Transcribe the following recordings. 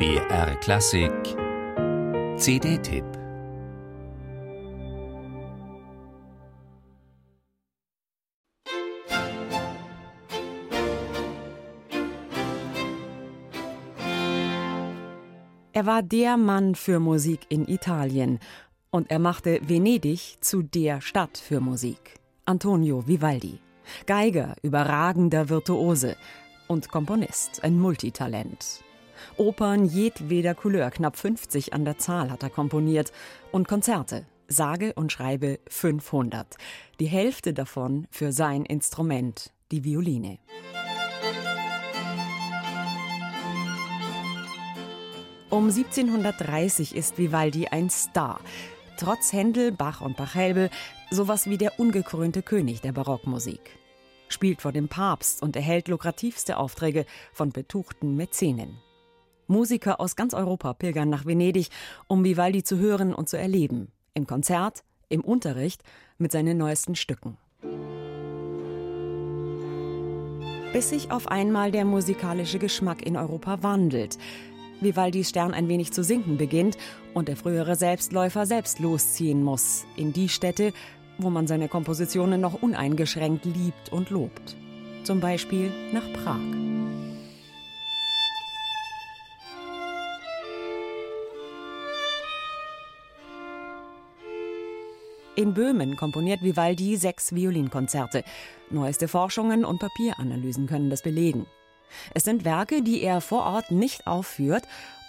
BR Klassik CD-Tipp Er war der Mann für Musik in Italien und er machte Venedig zu der Stadt für Musik. Antonio Vivaldi. Geiger, überragender Virtuose und Komponist, ein Multitalent. Opern jedweder Couleur, knapp 50 an der Zahl hat er komponiert und Konzerte, sage und schreibe 500. Die Hälfte davon für sein Instrument, die Violine. Um 1730 ist Vivaldi ein Star. Trotz Händel, Bach und Pachelbel sowas wie der ungekrönte König der Barockmusik. Spielt vor dem Papst und erhält lukrativste Aufträge von betuchten Mäzenen. Musiker aus ganz Europa pilgern nach Venedig, um Vivaldi zu hören und zu erleben. Im Konzert, im Unterricht, mit seinen neuesten Stücken. Bis sich auf einmal der musikalische Geschmack in Europa wandelt. Vivaldis Stern ein wenig zu sinken beginnt und der frühere Selbstläufer selbst losziehen muss in die Städte, wo man seine Kompositionen noch uneingeschränkt liebt und lobt. Zum Beispiel nach Prag. In Böhmen komponiert Vivaldi sechs Violinkonzerte. Neueste Forschungen und Papieranalysen können das belegen. Es sind Werke, die er vor Ort nicht aufführt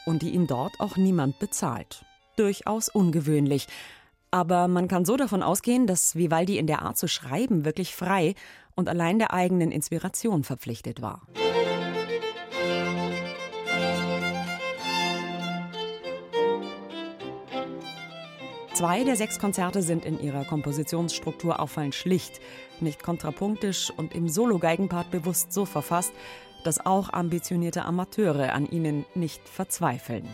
und die ihm dort auch niemand bezahlt. Durchaus ungewöhnlich. Aber man kann so davon ausgehen, dass Vivaldi in der Art zu schreiben wirklich frei und allein der eigenen Inspiration verpflichtet war. Zwei der sechs Konzerte sind in ihrer Kompositionsstruktur auffallend schlicht, nicht kontrapunktisch und im Solo-Geigenpart bewusst so verfasst, dass auch ambitionierte Amateure an ihnen nicht verzweifeln.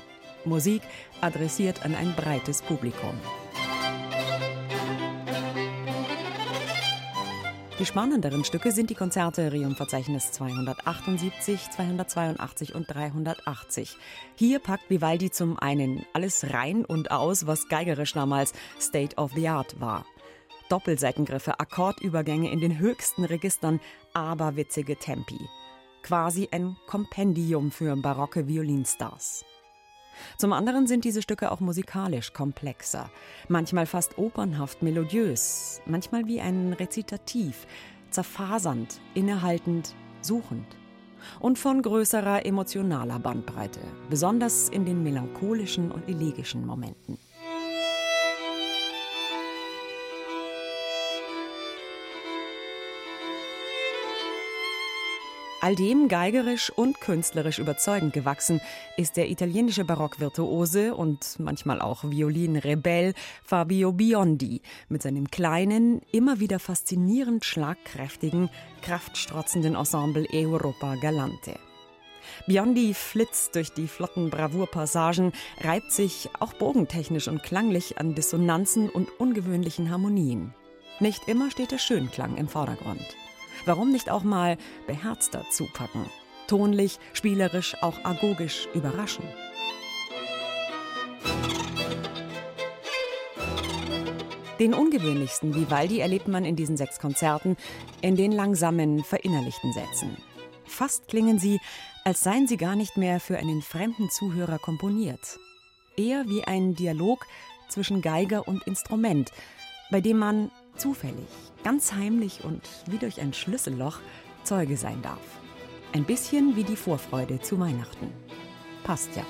Musik adressiert an ein breites Publikum. Die spannenderen Stücke sind die Konzerte Rium-Verzeichnis 278, 282 und 380. Hier packt Vivaldi zum einen alles rein und aus, was geigerisch damals State of the Art war. Doppelseitengriffe, Akkordübergänge in den höchsten Registern, aberwitzige Tempi. Quasi ein Kompendium für barocke Violinstars. Zum anderen sind diese Stücke auch musikalisch komplexer, manchmal fast opernhaft melodiös, manchmal wie ein Rezitativ, zerfasernd, innehaltend, suchend. Und von größerer emotionaler Bandbreite, besonders in den melancholischen und elegischen Momenten. All dem geigerisch und künstlerisch überzeugend gewachsen ist der italienische Barockvirtuose und manchmal auch Violinrebell Fabio Biondi mit seinem kleinen, immer wieder faszinierend schlagkräftigen, kraftstrotzenden Ensemble Europa Galante. Biondi flitzt durch die flotten Bravourpassagen, reibt sich auch bogentechnisch und klanglich an Dissonanzen und ungewöhnlichen Harmonien. Nicht immer steht der Schönklang im Vordergrund. Warum nicht auch mal beherzter zupacken? Tonlich, spielerisch, auch agogisch überraschen. Den ungewöhnlichsten Vivaldi erlebt man in diesen sechs Konzerten in den langsamen, verinnerlichten Sätzen. Fast klingen sie, als seien sie gar nicht mehr für einen fremden Zuhörer komponiert. Eher wie ein Dialog zwischen Geiger und Instrument, bei dem man zufällig, ganz heimlich und wie durch ein Schlüsselloch Zeuge sein darf. Ein bisschen wie die Vorfreude zu Weihnachten. Passt ja.